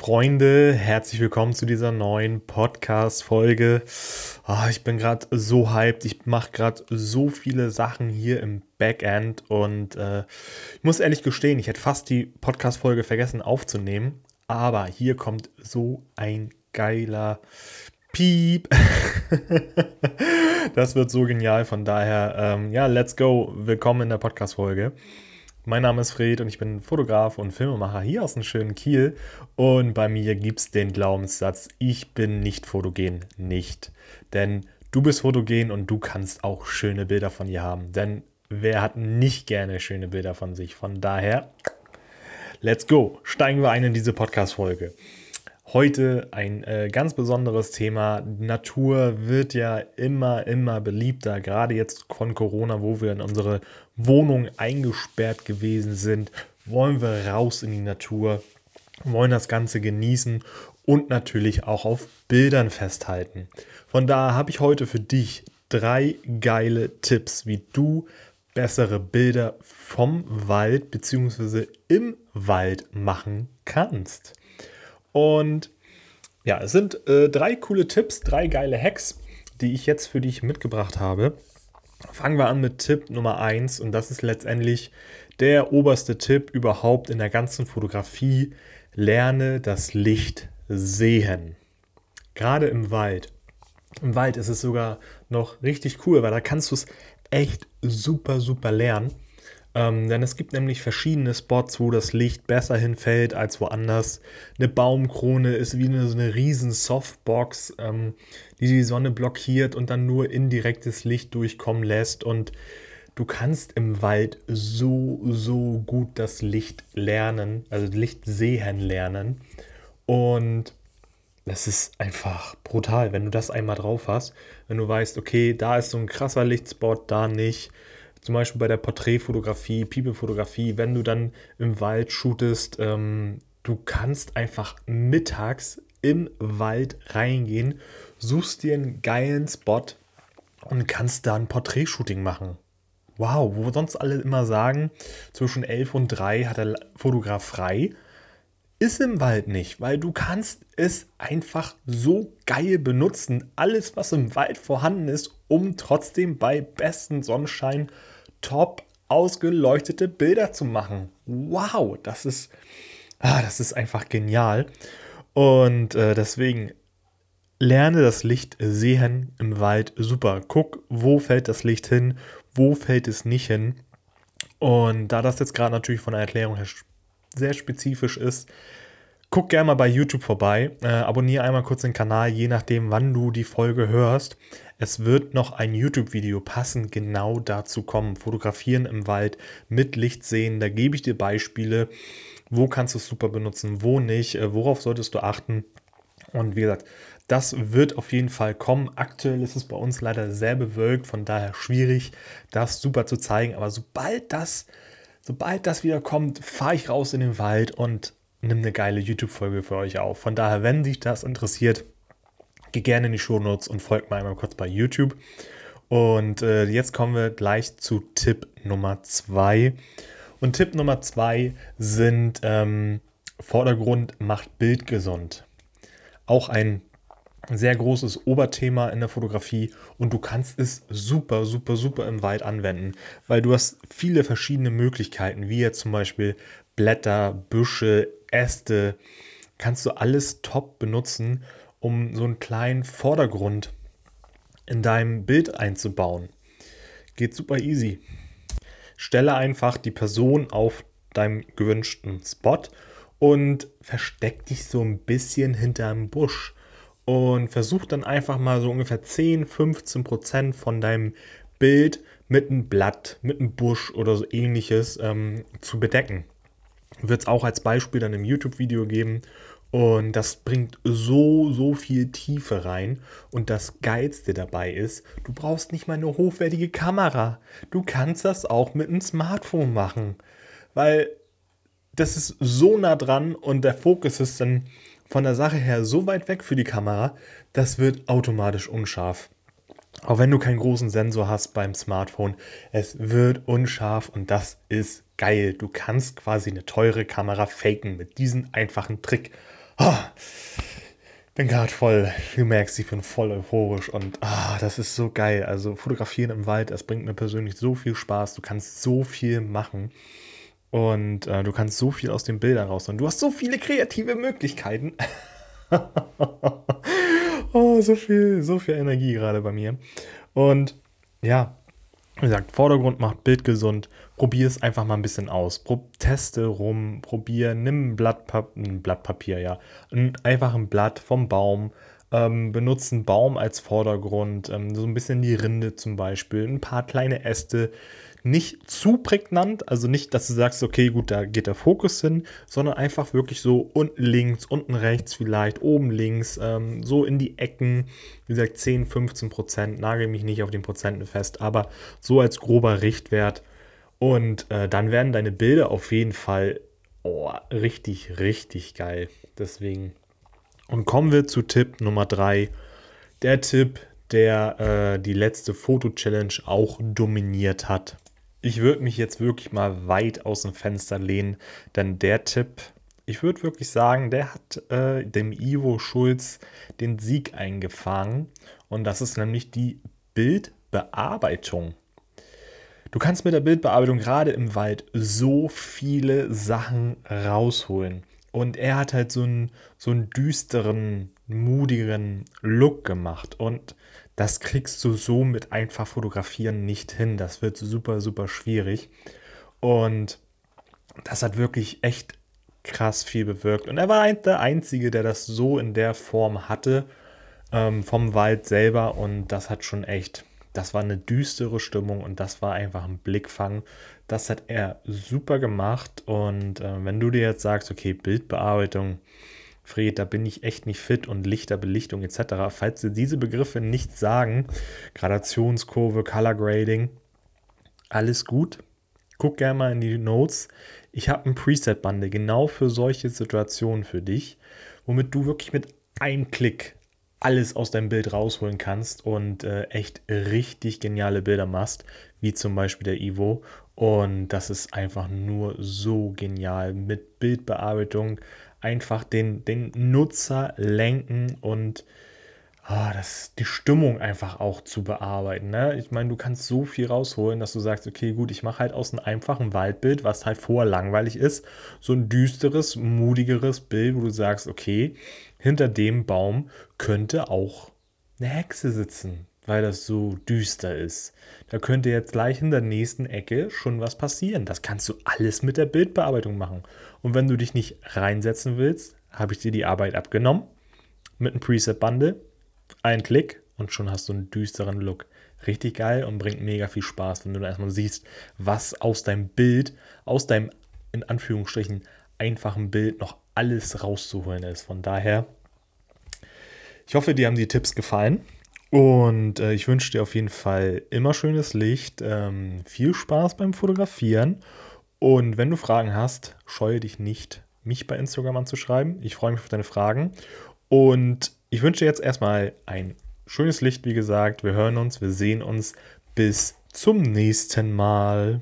Freunde, herzlich willkommen zu dieser neuen Podcast-Folge. Oh, ich bin gerade so hyped. Ich mache gerade so viele Sachen hier im Backend und äh, ich muss ehrlich gestehen, ich hätte fast die Podcast-Folge vergessen aufzunehmen. Aber hier kommt so ein geiler Piep. das wird so genial. Von daher, ähm, ja, let's go. Willkommen in der Podcast-Folge. Mein Name ist Fred und ich bin Fotograf und Filmemacher hier aus dem schönen Kiel. Und bei mir gibt es den Glaubenssatz, ich bin nicht fotogen. Nicht. Denn du bist fotogen und du kannst auch schöne Bilder von dir haben. Denn wer hat nicht gerne schöne Bilder von sich? Von daher, let's go. Steigen wir ein in diese Podcast-Folge. Heute ein äh, ganz besonderes Thema. Natur wird ja immer, immer beliebter, gerade jetzt von Corona, wo wir in unsere Wohnung eingesperrt gewesen sind. Wollen wir raus in die Natur, wollen das Ganze genießen und natürlich auch auf Bildern festhalten. Von daher habe ich heute für dich drei geile Tipps, wie du bessere Bilder vom Wald bzw. im Wald machen kannst. Und ja, es sind äh, drei coole Tipps, drei geile Hacks, die ich jetzt für dich mitgebracht habe. Fangen wir an mit Tipp Nummer 1 und das ist letztendlich der oberste Tipp überhaupt in der ganzen Fotografie. Lerne das Licht sehen. Gerade im Wald. Im Wald ist es sogar noch richtig cool, weil da kannst du es echt super, super lernen. Ähm, denn es gibt nämlich verschiedene Spots, wo das Licht besser hinfällt als woanders. Eine Baumkrone ist wie eine, so eine riesen Softbox, ähm, die die Sonne blockiert und dann nur indirektes Licht durchkommen lässt. Und du kannst im Wald so, so gut das Licht lernen, also Licht sehen lernen. Und das ist einfach brutal, wenn du das einmal drauf hast. Wenn du weißt, okay, da ist so ein krasser Lichtspot, da nicht zum Beispiel bei der Porträtfotografie, People-Fotografie, wenn du dann im Wald shootest, ähm, du kannst einfach mittags im Wald reingehen, suchst dir einen geilen Spot und kannst da ein Porträtshooting machen. Wow, wo sonst alle immer sagen, zwischen 11 und 3 hat der Fotograf frei. Ist im Wald nicht, weil du kannst es einfach so geil benutzen. Alles, was im Wald vorhanden ist, um trotzdem bei bestem Sonnenschein top ausgeleuchtete Bilder zu machen. Wow, das ist, ah, das ist einfach genial. Und äh, deswegen lerne das Licht sehen im Wald super. Guck, wo fällt das Licht hin, wo fällt es nicht hin. Und da das jetzt gerade natürlich von der Erklärung her sehr spezifisch ist, Guck gerne mal bei YouTube vorbei, äh, abonniere einmal kurz den Kanal, je nachdem, wann du die Folge hörst. Es wird noch ein YouTube-Video passend genau dazu kommen. Fotografieren im Wald mit Licht sehen. Da gebe ich dir Beispiele. Wo kannst du es super benutzen, wo nicht, äh, worauf solltest du achten. Und wie gesagt, das wird auf jeden Fall kommen. Aktuell ist es bei uns leider sehr bewölkt, von daher schwierig, das super zu zeigen. Aber sobald das, sobald das wieder kommt, fahre ich raus in den Wald und nimm eine geile YouTube-Folge für euch auf. Von daher, wenn dich das interessiert, geh gerne in die Shownotes und folgt mir einmal kurz bei YouTube. Und äh, jetzt kommen wir gleich zu Tipp Nummer 2. Und Tipp Nummer 2 sind ähm, Vordergrund macht Bild gesund. Auch ein sehr großes Oberthema in der Fotografie und du kannst es super, super, super im Wald anwenden, weil du hast viele verschiedene Möglichkeiten, wie jetzt zum Beispiel Blätter, Büsche, Äste, kannst du alles top benutzen, um so einen kleinen Vordergrund in deinem Bild einzubauen. Geht super easy. Stelle einfach die Person auf deinem gewünschten Spot und versteck dich so ein bisschen hinter einem Busch und versuch dann einfach mal so ungefähr 10, 15 Prozent von deinem Bild mit einem Blatt, mit einem Busch oder so ähnliches ähm, zu bedecken wird es auch als Beispiel dann im YouTube-Video geben. Und das bringt so, so viel Tiefe rein. Und das Geilste dabei ist, du brauchst nicht mal eine hochwertige Kamera. Du kannst das auch mit einem Smartphone machen. Weil das ist so nah dran und der Fokus ist dann von der Sache her so weit weg für die Kamera, das wird automatisch unscharf. Auch wenn du keinen großen Sensor hast beim Smartphone, es wird unscharf und das ist geil. Du kannst quasi eine teure Kamera faken mit diesem einfachen Trick. Oh, bin gerade voll, du merkst, ich bin voll euphorisch und ah, das ist so geil. Also fotografieren im Wald, das bringt mir persönlich so viel Spaß. Du kannst so viel machen und äh, du kannst so viel aus den Bildern raus und du hast so viele kreative Möglichkeiten. oh, so viel, so viel Energie gerade bei mir. Und ja, wie gesagt, Vordergrund macht Bild gesund. Probier es einfach mal ein bisschen aus. Pro teste rum, probier, nimm ein Blatt, ein Blatt Papier, ja. einfach ein Blatt vom Baum. Ähm, benutze einen Baum als Vordergrund, ähm, so ein bisschen die Rinde zum Beispiel, ein paar kleine Äste, nicht zu prägnant, also nicht, dass du sagst, okay, gut, da geht der Fokus hin, sondern einfach wirklich so unten links, unten rechts vielleicht, oben links, ähm, so in die Ecken, wie gesagt, 10, 15 Prozent, nagel mich nicht auf den Prozenten fest, aber so als grober Richtwert. Und äh, dann werden deine Bilder auf jeden Fall oh, richtig, richtig geil. Deswegen. Und kommen wir zu Tipp Nummer 3. Der Tipp, der äh, die letzte Foto-Challenge auch dominiert hat. Ich würde mich jetzt wirklich mal weit aus dem Fenster lehnen, denn der Tipp, ich würde wirklich sagen, der hat äh, dem Ivo Schulz den Sieg eingefangen. Und das ist nämlich die Bildbearbeitung. Du kannst mit der Bildbearbeitung gerade im Wald so viele Sachen rausholen. Und er hat halt so einen, so einen düsteren, mutigeren Look gemacht. Und das kriegst du so mit einfach fotografieren nicht hin. Das wird super, super schwierig. Und das hat wirklich echt krass viel bewirkt. Und er war der Einzige, der das so in der Form hatte, ähm, vom Wald selber. Und das hat schon echt, das war eine düstere Stimmung und das war einfach ein Blickfang. Das hat er super gemacht. Und äh, wenn du dir jetzt sagst, okay, Bildbearbeitung, Fred, da bin ich echt nicht fit und Lichter, Belichtung etc. Falls dir diese Begriffe nichts sagen, Gradationskurve, Color Grading, alles gut. Guck gerne mal in die Notes. Ich habe ein Preset-Bande genau für solche Situationen für dich, womit du wirklich mit einem Klick alles aus deinem Bild rausholen kannst und äh, echt richtig geniale Bilder machst, wie zum Beispiel der Ivo. Und das ist einfach nur so genial mit Bildbearbeitung, einfach den, den Nutzer lenken und oh, das, die Stimmung einfach auch zu bearbeiten. Ne? Ich meine, du kannst so viel rausholen, dass du sagst, okay, gut, ich mache halt aus einem einfachen Waldbild, was halt vorher langweilig ist, so ein düsteres, mutigeres Bild, wo du sagst, okay, hinter dem Baum könnte auch eine Hexe sitzen weil das so düster ist. Da könnte jetzt gleich in der nächsten Ecke schon was passieren. Das kannst du alles mit der Bildbearbeitung machen. Und wenn du dich nicht reinsetzen willst, habe ich dir die Arbeit abgenommen. Mit einem Preset-Bundle. Ein Klick und schon hast du einen düsteren Look. Richtig geil und bringt mega viel Spaß, wenn du dann erstmal siehst, was aus deinem Bild, aus deinem in Anführungsstrichen einfachen Bild noch alles rauszuholen ist. Von daher, ich hoffe, dir haben die Tipps gefallen. Und äh, ich wünsche dir auf jeden Fall immer schönes Licht, ähm, viel Spaß beim Fotografieren. Und wenn du Fragen hast, scheue dich nicht, mich bei Instagram anzuschreiben. Ich freue mich auf deine Fragen. Und ich wünsche dir jetzt erstmal ein schönes Licht, wie gesagt. Wir hören uns, wir sehen uns. Bis zum nächsten Mal.